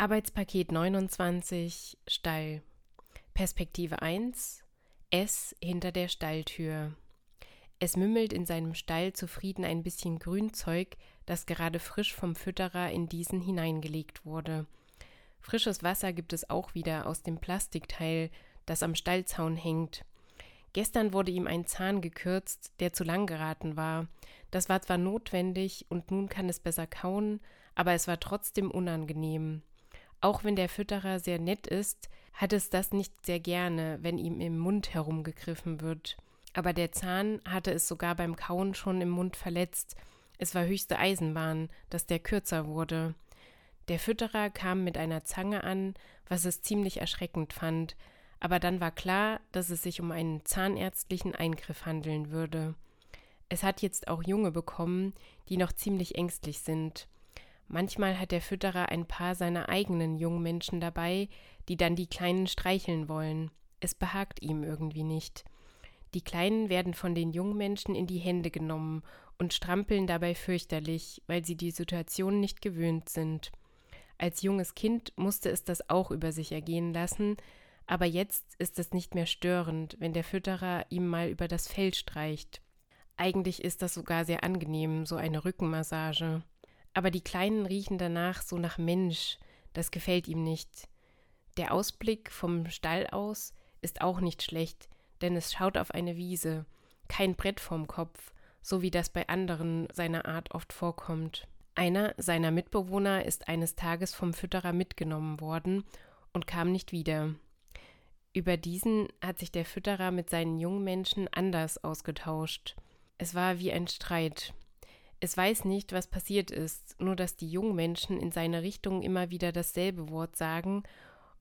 Arbeitspaket 29 Stall. Perspektive 1 S hinter der Stalltür. Es mümmelt in seinem Stall zufrieden ein bisschen Grünzeug, das gerade frisch vom Fütterer in diesen hineingelegt wurde. Frisches Wasser gibt es auch wieder aus dem Plastikteil, das am Stallzaun hängt. Gestern wurde ihm ein Zahn gekürzt, der zu lang geraten war. Das war zwar notwendig und nun kann es besser kauen, aber es war trotzdem unangenehm. Auch wenn der Fütterer sehr nett ist, hat es das nicht sehr gerne, wenn ihm im Mund herumgegriffen wird. Aber der Zahn hatte es sogar beim Kauen schon im Mund verletzt. Es war höchste Eisenbahn, dass der kürzer wurde. Der Fütterer kam mit einer Zange an, was es ziemlich erschreckend fand, aber dann war klar, dass es sich um einen zahnärztlichen Eingriff handeln würde. Es hat jetzt auch Junge bekommen, die noch ziemlich ängstlich sind. Manchmal hat der Fütterer ein paar seiner eigenen jungen Menschen dabei, die dann die Kleinen streicheln wollen. Es behagt ihm irgendwie nicht. Die Kleinen werden von den jungen Menschen in die Hände genommen und strampeln dabei fürchterlich, weil sie die Situation nicht gewöhnt sind. Als junges Kind musste es das auch über sich ergehen lassen, aber jetzt ist es nicht mehr störend, wenn der Fütterer ihm mal über das Fell streicht. Eigentlich ist das sogar sehr angenehm, so eine Rückenmassage. Aber die Kleinen riechen danach so nach Mensch, das gefällt ihm nicht. Der Ausblick vom Stall aus ist auch nicht schlecht, denn es schaut auf eine Wiese, kein Brett vorm Kopf, so wie das bei anderen seiner Art oft vorkommt. Einer seiner Mitbewohner ist eines Tages vom Fütterer mitgenommen worden und kam nicht wieder. Über diesen hat sich der Fütterer mit seinen jungen Menschen anders ausgetauscht. Es war wie ein Streit. Es weiß nicht, was passiert ist, nur dass die jungen Menschen in seine Richtung immer wieder dasselbe Wort sagen,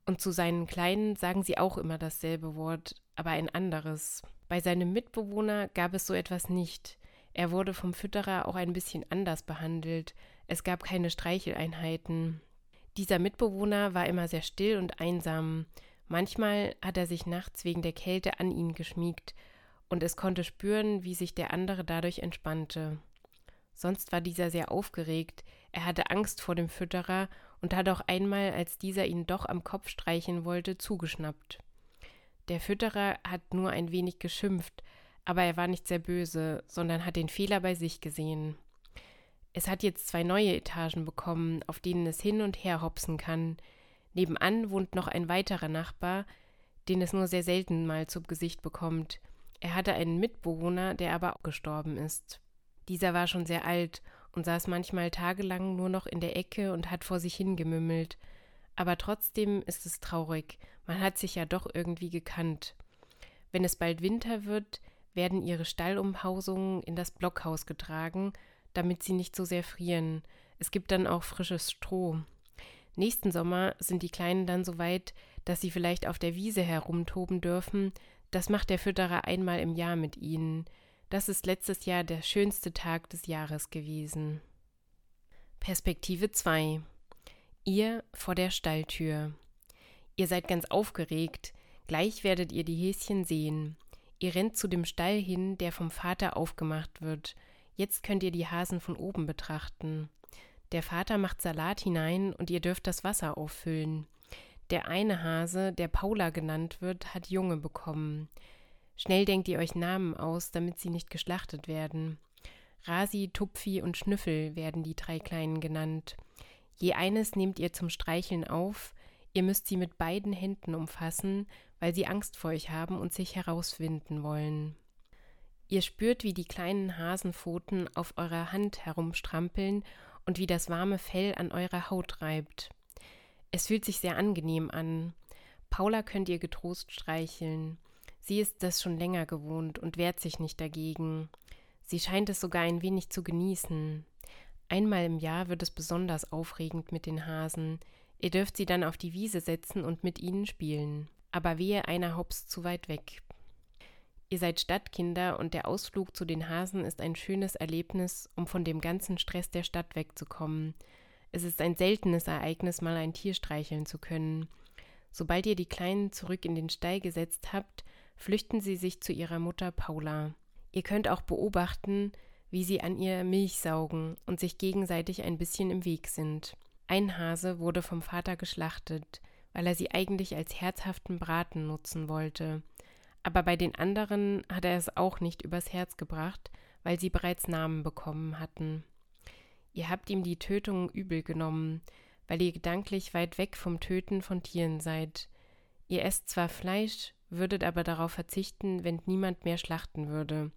und zu seinen Kleinen sagen sie auch immer dasselbe Wort, aber ein anderes. Bei seinem Mitbewohner gab es so etwas nicht. Er wurde vom Fütterer auch ein bisschen anders behandelt. Es gab keine Streicheleinheiten. Dieser Mitbewohner war immer sehr still und einsam. Manchmal hat er sich nachts wegen der Kälte an ihn geschmiegt, und es konnte spüren, wie sich der andere dadurch entspannte. Sonst war dieser sehr aufgeregt, er hatte Angst vor dem Fütterer und hat auch einmal, als dieser ihn doch am Kopf streichen wollte, zugeschnappt. Der Fütterer hat nur ein wenig geschimpft, aber er war nicht sehr böse, sondern hat den Fehler bei sich gesehen. Es hat jetzt zwei neue Etagen bekommen, auf denen es hin und her hopsen kann, Nebenan wohnt noch ein weiterer Nachbar, den es nur sehr selten mal zu Gesicht bekommt. Er hatte einen Mitbewohner, der aber auch gestorben ist. Dieser war schon sehr alt und saß manchmal tagelang nur noch in der Ecke und hat vor sich hingemümmelt. Aber trotzdem ist es traurig, man hat sich ja doch irgendwie gekannt. Wenn es bald Winter wird, werden ihre Stallumhausungen in das Blockhaus getragen, damit sie nicht so sehr frieren. Es gibt dann auch frisches Stroh. Nächsten Sommer sind die Kleinen dann so weit, dass sie vielleicht auf der Wiese herumtoben dürfen. Das macht der Fütterer einmal im Jahr mit ihnen. Das ist letztes Jahr der schönste Tag des Jahres gewesen. Perspektive 2 Ihr vor der Stalltür. Ihr seid ganz aufgeregt, gleich werdet ihr die Häschen sehen. Ihr rennt zu dem Stall hin, der vom Vater aufgemacht wird. Jetzt könnt ihr die Hasen von oben betrachten. Der Vater macht Salat hinein und ihr dürft das Wasser auffüllen. Der eine Hase, der Paula genannt wird, hat Junge bekommen. Schnell denkt ihr euch Namen aus, damit sie nicht geschlachtet werden. Rasi, Tupfi und Schnüffel werden die drei Kleinen genannt. Je eines nehmt ihr zum Streicheln auf, ihr müsst sie mit beiden Händen umfassen, weil sie Angst vor euch haben und sich herauswinden wollen. Ihr spürt, wie die kleinen Hasenpfoten auf eurer Hand herumstrampeln und wie das warme Fell an eurer Haut reibt. Es fühlt sich sehr angenehm an. Paula könnt ihr getrost streicheln. Sie ist das schon länger gewohnt und wehrt sich nicht dagegen. Sie scheint es sogar ein wenig zu genießen. Einmal im Jahr wird es besonders aufregend mit den Hasen. Ihr dürft sie dann auf die Wiese setzen und mit ihnen spielen. Aber wehe, einer hops zu weit weg. Ihr seid Stadtkinder und der Ausflug zu den Hasen ist ein schönes Erlebnis, um von dem ganzen Stress der Stadt wegzukommen. Es ist ein seltenes Ereignis, mal ein Tier streicheln zu können. Sobald ihr die Kleinen zurück in den Stall gesetzt habt, flüchten sie sich zu ihrer Mutter Paula. Ihr könnt auch beobachten, wie sie an ihr Milch saugen und sich gegenseitig ein bisschen im Weg sind. Ein Hase wurde vom Vater geschlachtet, weil er sie eigentlich als herzhaften Braten nutzen wollte. Aber bei den anderen hat er es auch nicht übers Herz gebracht, weil sie bereits Namen bekommen hatten. Ihr habt ihm die Tötung übel genommen, weil ihr gedanklich weit weg vom Töten von Tieren seid. Ihr esst zwar Fleisch, würdet aber darauf verzichten, wenn niemand mehr schlachten würde.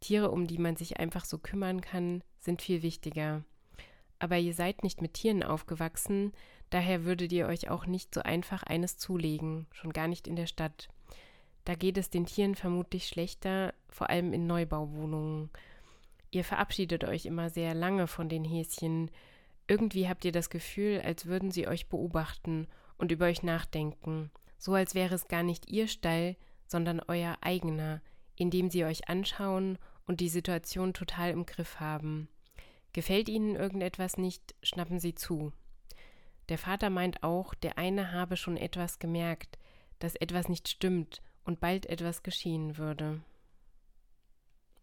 Tiere, um die man sich einfach so kümmern kann, sind viel wichtiger. Aber ihr seid nicht mit Tieren aufgewachsen, daher würdet ihr euch auch nicht so einfach eines zulegen, schon gar nicht in der Stadt. Da geht es den Tieren vermutlich schlechter, vor allem in Neubauwohnungen. Ihr verabschiedet euch immer sehr lange von den Häschen. Irgendwie habt ihr das Gefühl, als würden sie euch beobachten und über euch nachdenken, so als wäre es gar nicht ihr Stall, sondern euer eigener, in dem sie euch anschauen und die Situation total im Griff haben. Gefällt ihnen irgendetwas nicht, schnappen sie zu. Der Vater meint auch, der eine habe schon etwas gemerkt, dass etwas nicht stimmt und bald etwas geschehen würde.